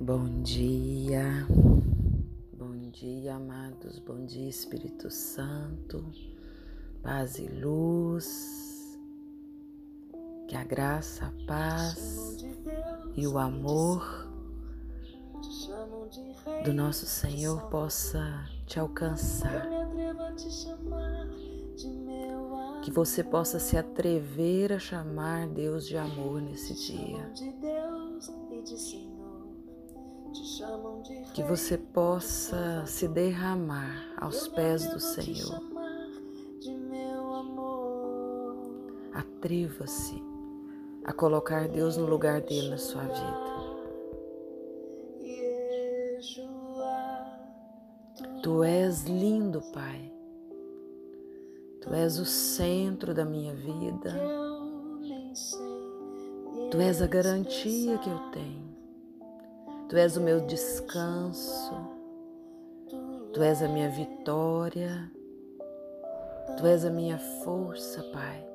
Bom dia, bom dia, amados, bom dia, Espírito Santo, paz e luz, que a graça, a paz e o amor do nosso Senhor possa te alcançar, que você possa se atrever a chamar Deus de amor nesse dia que você possa se derramar aos pés do Senhor. Atreva-se a colocar Deus no lugar dele na sua vida. Tu és lindo, Pai. Tu és o centro da minha vida. Tu és a garantia que eu tenho. Tu és o meu descanso, Tu és a minha vitória, Tu és a minha força, Pai.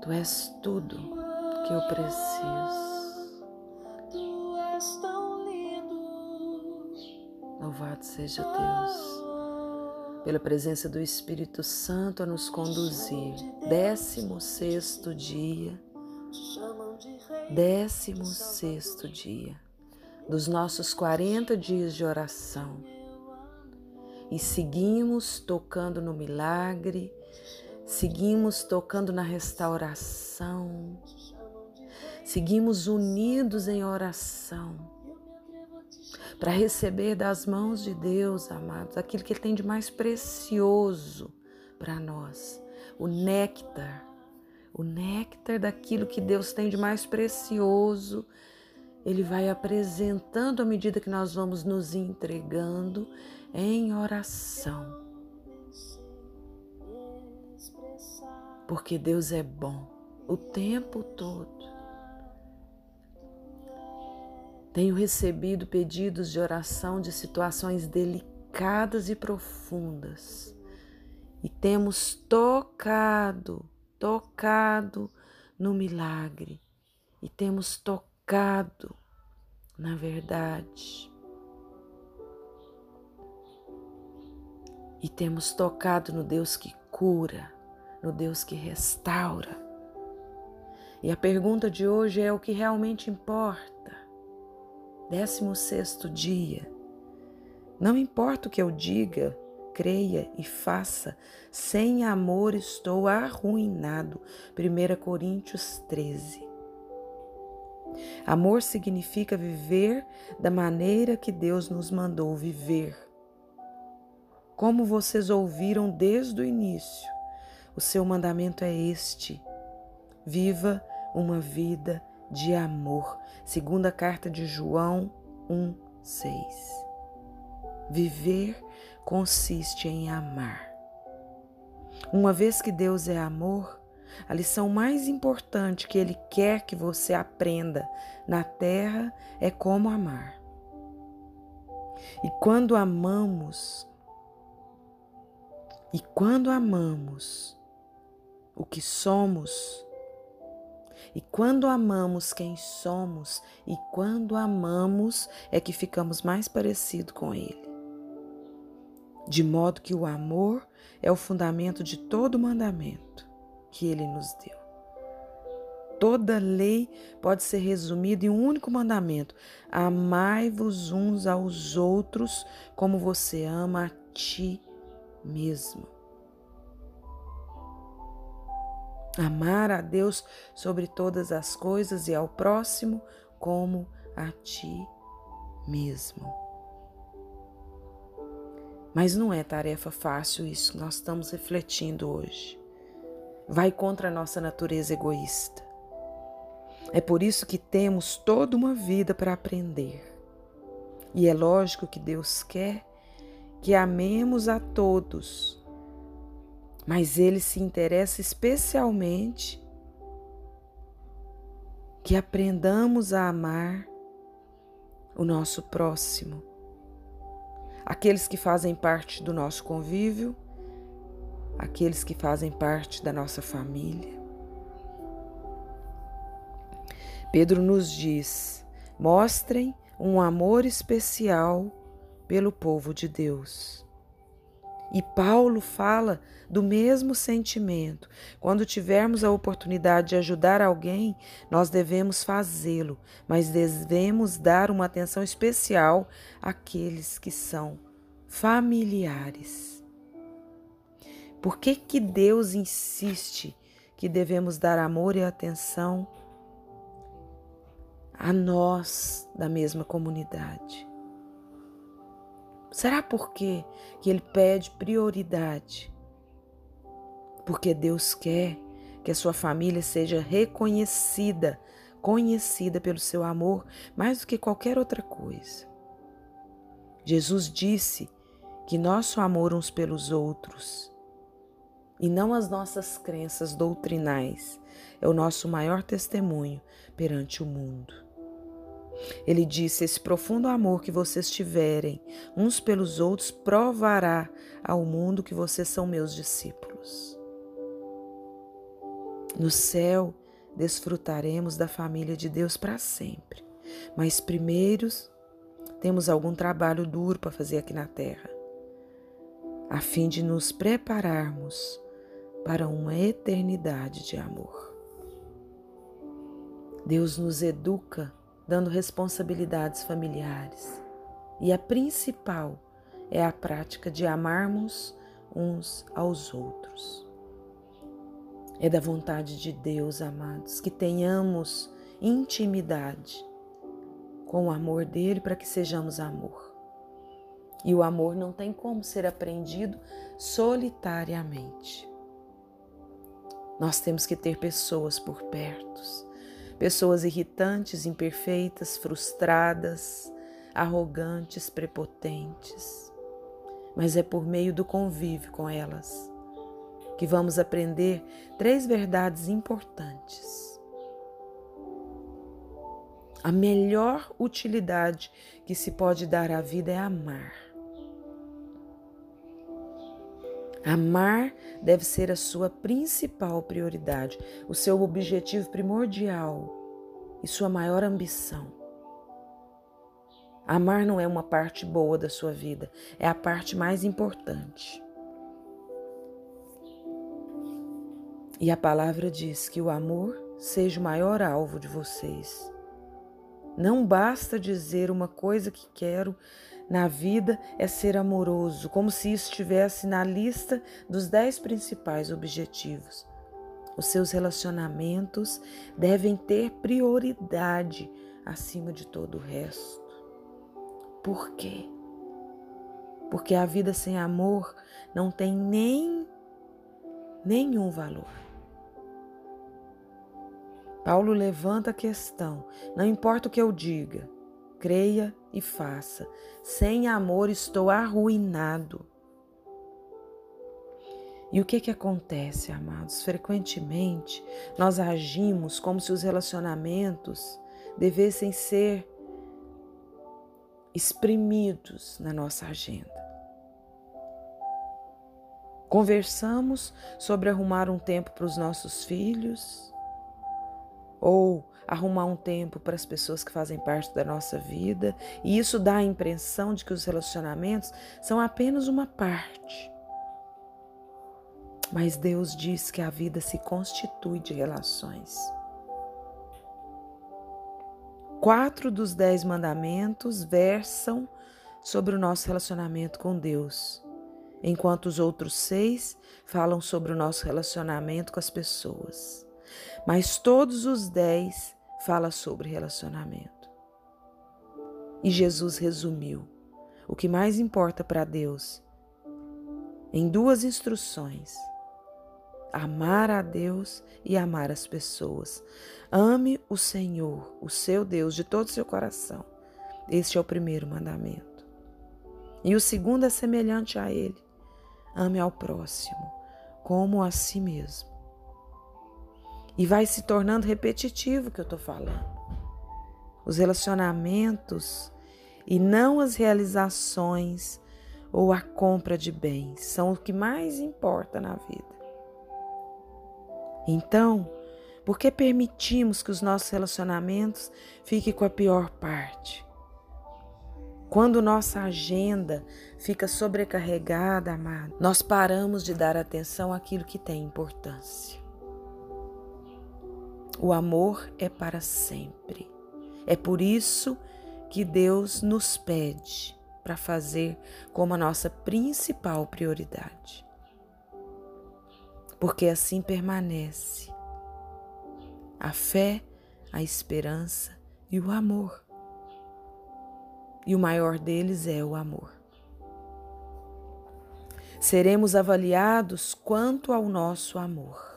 Tu és tudo que eu preciso. Louvado seja Deus pela presença do Espírito Santo a nos conduzir. Décimo sexto dia décimo sexto dia dos nossos 40 dias de oração. E seguimos tocando no milagre, seguimos tocando na restauração, seguimos unidos em oração para receber das mãos de Deus, amados, aquilo que Ele tem de mais precioso para nós, o néctar o néctar daquilo que Deus tem de mais precioso, Ele vai apresentando à medida que nós vamos nos entregando em oração. Porque Deus é bom o tempo todo. Tenho recebido pedidos de oração de situações delicadas e profundas e temos tocado tocado no milagre e temos tocado na verdade. E temos tocado no Deus que cura, no Deus que restaura. E a pergunta de hoje é o que realmente importa. Décimo sexto dia. Não importa o que eu diga, creia e faça. Sem amor estou arruinado. 1 Coríntios 13. Amor significa viver da maneira que Deus nos mandou viver. Como vocês ouviram desde o início, o seu mandamento é este: viva uma vida de amor. Segunda carta de João 1, 6. Viver consiste em amar. Uma vez que Deus é amor, a lição mais importante que Ele quer que você aprenda na terra é como amar. E quando amamos, e quando amamos o que somos, e quando amamos quem somos, e quando amamos é que ficamos mais parecidos com Ele de modo que o amor é o fundamento de todo mandamento que ele nos deu. Toda lei pode ser resumida em um único mandamento: amai-vos uns aos outros como você ama a ti mesmo. Amar a Deus sobre todas as coisas e ao próximo como a ti mesmo. Mas não é tarefa fácil isso, nós estamos refletindo hoje. Vai contra a nossa natureza egoísta. É por isso que temos toda uma vida para aprender. E é lógico que Deus quer que amemos a todos, mas Ele se interessa especialmente que aprendamos a amar o nosso próximo aqueles que fazem parte do nosso convívio, aqueles que fazem parte da nossa família. Pedro nos diz: mostrem um amor especial pelo povo de Deus. E Paulo fala do mesmo sentimento. Quando tivermos a oportunidade de ajudar alguém, nós devemos fazê-lo, mas devemos dar uma atenção especial àqueles que são familiares. Por que, que Deus insiste que devemos dar amor e atenção a nós da mesma comunidade? Será por quê que ele pede prioridade? Porque Deus quer que a sua família seja reconhecida, conhecida pelo seu amor mais do que qualquer outra coisa. Jesus disse que nosso amor uns pelos outros e não as nossas crenças doutrinais é o nosso maior testemunho perante o mundo. Ele disse: Esse profundo amor que vocês tiverem uns pelos outros provará ao mundo que vocês são meus discípulos. No céu, desfrutaremos da família de Deus para sempre, mas primeiro temos algum trabalho duro para fazer aqui na terra, a fim de nos prepararmos para uma eternidade de amor. Deus nos educa dando responsabilidades familiares. E a principal é a prática de amarmos uns aos outros. É da vontade de Deus, amados, que tenhamos intimidade com o amor dele para que sejamos amor. E o amor não tem como ser aprendido solitariamente. Nós temos que ter pessoas por perto pessoas irritantes, imperfeitas, frustradas, arrogantes, prepotentes. Mas é por meio do convívio com elas que vamos aprender três verdades importantes. A melhor utilidade que se pode dar à vida é amar. Amar deve ser a sua principal prioridade, o seu objetivo primordial e sua maior ambição. Amar não é uma parte boa da sua vida, é a parte mais importante. E a palavra diz que o amor seja o maior alvo de vocês. Não basta dizer uma coisa que quero na vida é ser amoroso, como se isso estivesse na lista dos dez principais objetivos. Os seus relacionamentos devem ter prioridade acima de todo o resto. Por quê? Porque a vida sem amor não tem nem nenhum valor. Paulo levanta a questão: não importa o que eu diga, creia e faça. Sem amor estou arruinado. E o que que acontece, amados? Frequentemente nós agimos como se os relacionamentos devessem ser exprimidos na nossa agenda. Conversamos sobre arrumar um tempo para os nossos filhos ou arrumar um tempo para as pessoas que fazem parte da nossa vida, e isso dá a impressão de que os relacionamentos são apenas uma parte. Mas Deus diz que a vida se constitui de relações. Quatro dos dez mandamentos versam sobre o nosso relacionamento com Deus, enquanto os outros seis falam sobre o nosso relacionamento com as pessoas. Mas todos os dez fala sobre relacionamento. E Jesus resumiu o que mais importa para Deus em duas instruções: amar a Deus e amar as pessoas. Ame o Senhor, o seu Deus, de todo o seu coração. Este é o primeiro mandamento. E o segundo é semelhante a ele: ame ao próximo, como a si mesmo. E vai se tornando repetitivo o que eu estou falando. Os relacionamentos e não as realizações ou a compra de bens são o que mais importa na vida. Então, Por que permitimos que os nossos relacionamentos fiquem com a pior parte? Quando nossa agenda fica sobrecarregada, amado, nós paramos de dar atenção àquilo que tem importância. O amor é para sempre. É por isso que Deus nos pede para fazer como a nossa principal prioridade. Porque assim permanece a fé, a esperança e o amor. E o maior deles é o amor. Seremos avaliados quanto ao nosso amor.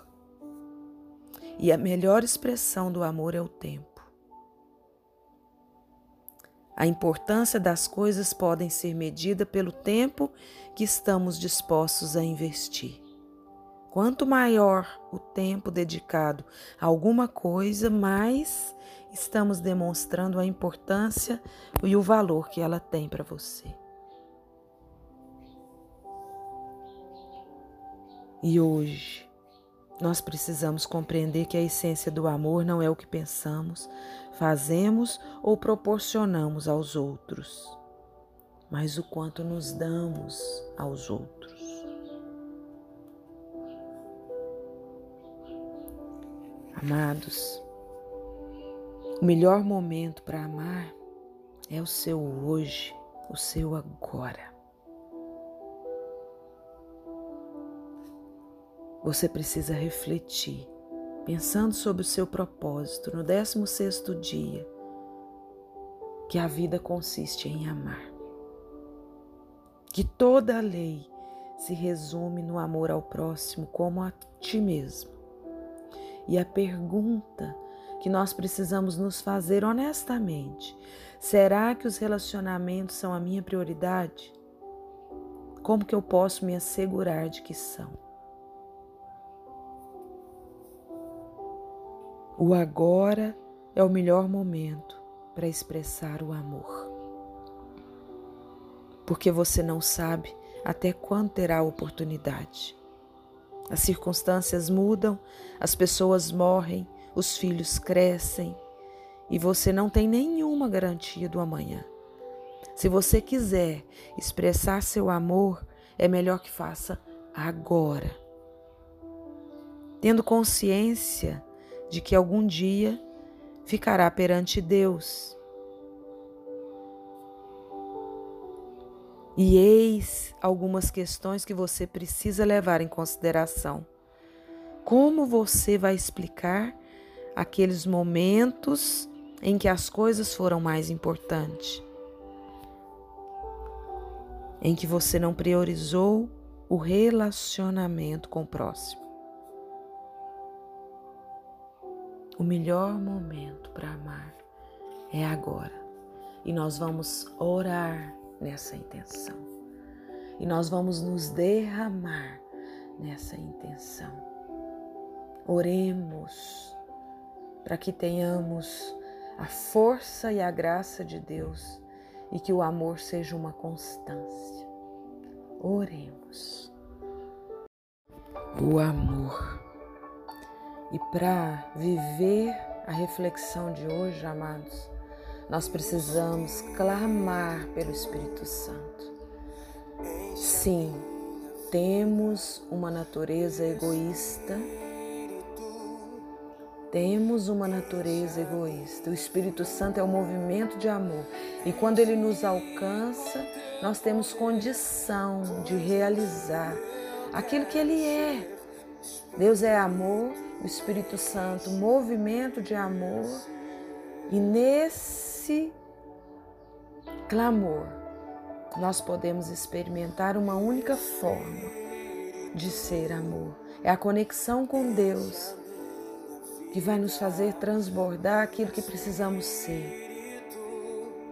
E a melhor expressão do amor é o tempo. A importância das coisas podem ser medida pelo tempo que estamos dispostos a investir. Quanto maior o tempo dedicado a alguma coisa, mais estamos demonstrando a importância e o valor que ela tem para você. E hoje, nós precisamos compreender que a essência do amor não é o que pensamos, fazemos ou proporcionamos aos outros, mas o quanto nos damos aos outros. Amados, o melhor momento para amar é o seu hoje, o seu agora. Você precisa refletir, pensando sobre o seu propósito no 16º dia, que a vida consiste em amar. Que toda a lei se resume no amor ao próximo como a ti mesmo. E a pergunta que nós precisamos nos fazer honestamente: será que os relacionamentos são a minha prioridade? Como que eu posso me assegurar de que são? O agora é o melhor momento para expressar o amor. Porque você não sabe até quando terá a oportunidade. As circunstâncias mudam, as pessoas morrem, os filhos crescem e você não tem nenhuma garantia do amanhã. Se você quiser expressar seu amor, é melhor que faça agora. Tendo consciência de que algum dia ficará perante Deus. E eis algumas questões que você precisa levar em consideração. Como você vai explicar aqueles momentos em que as coisas foram mais importantes? Em que você não priorizou o relacionamento com o próximo? O melhor momento para amar é agora. E nós vamos orar nessa intenção. E nós vamos nos derramar nessa intenção. Oremos para que tenhamos a força e a graça de Deus e que o amor seja uma constância. Oremos. O amor e para viver a reflexão de hoje, amados, nós precisamos clamar pelo Espírito Santo. Sim, temos uma natureza egoísta. Temos uma natureza egoísta. O Espírito Santo é o um movimento de amor. E quando ele nos alcança, nós temos condição de realizar aquilo que ele é. Deus é amor o Espírito Santo, movimento de amor, e nesse clamor nós podemos experimentar uma única forma de ser amor. É a conexão com Deus que vai nos fazer transbordar aquilo que precisamos ser.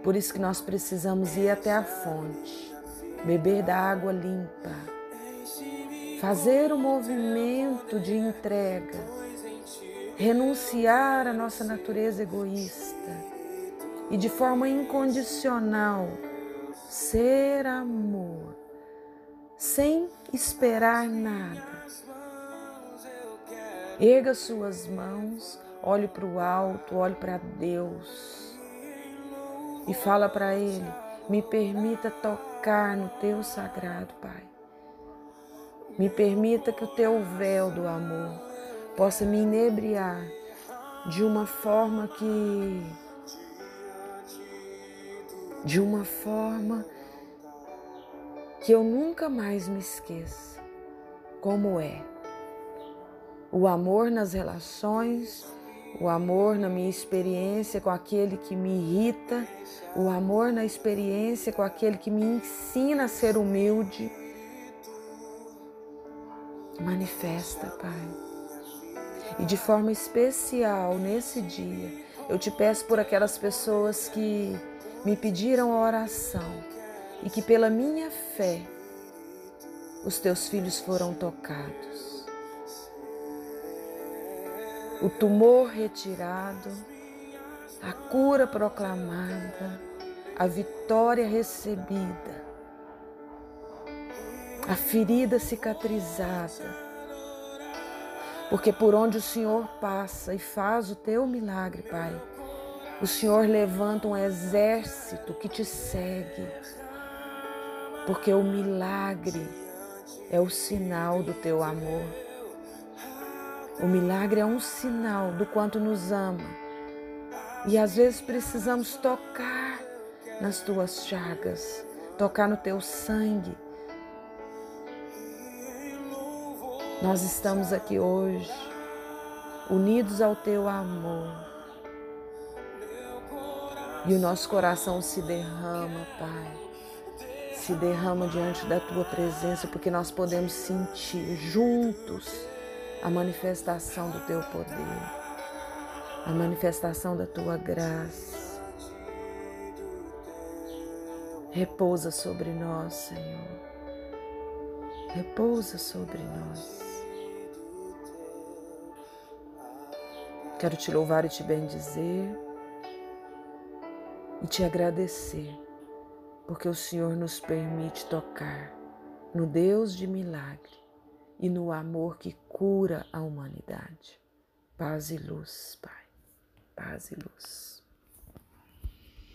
Por isso que nós precisamos ir até a fonte, beber da água limpa, fazer o movimento de entrega renunciar à nossa natureza egoísta e de forma incondicional ser amor, sem esperar nada. Erga suas mãos, olhe para o alto, olhe para Deus e fala para Ele: me permita tocar no teu sagrado, Pai. Me permita que o teu véu do amor possa me inebriar de uma forma que. de uma forma que eu nunca mais me esqueça como é o amor nas relações, o amor na minha experiência com aquele que me irrita, o amor na experiência com aquele que me ensina a ser humilde. Manifesta, Pai. E de forma especial nesse dia, eu te peço por aquelas pessoas que me pediram a oração e que pela minha fé os teus filhos foram tocados o tumor retirado, a cura proclamada, a vitória recebida, a ferida cicatrizada. Porque por onde o Senhor passa e faz o teu milagre, Pai, o Senhor levanta um exército que te segue. Porque o milagre é o sinal do teu amor. O milagre é um sinal do quanto nos ama. E às vezes precisamos tocar nas tuas chagas, tocar no teu sangue. Nós estamos aqui hoje, unidos ao teu amor. E o nosso coração se derrama, Pai. Se derrama diante da tua presença, porque nós podemos sentir juntos a manifestação do teu poder, a manifestação da tua graça. Repousa sobre nós, Senhor. Repousa sobre nós. Quero te louvar e te bendizer e te agradecer, porque o Senhor nos permite tocar no Deus de milagre e no amor que cura a humanidade. Paz e luz, Pai. Paz e luz.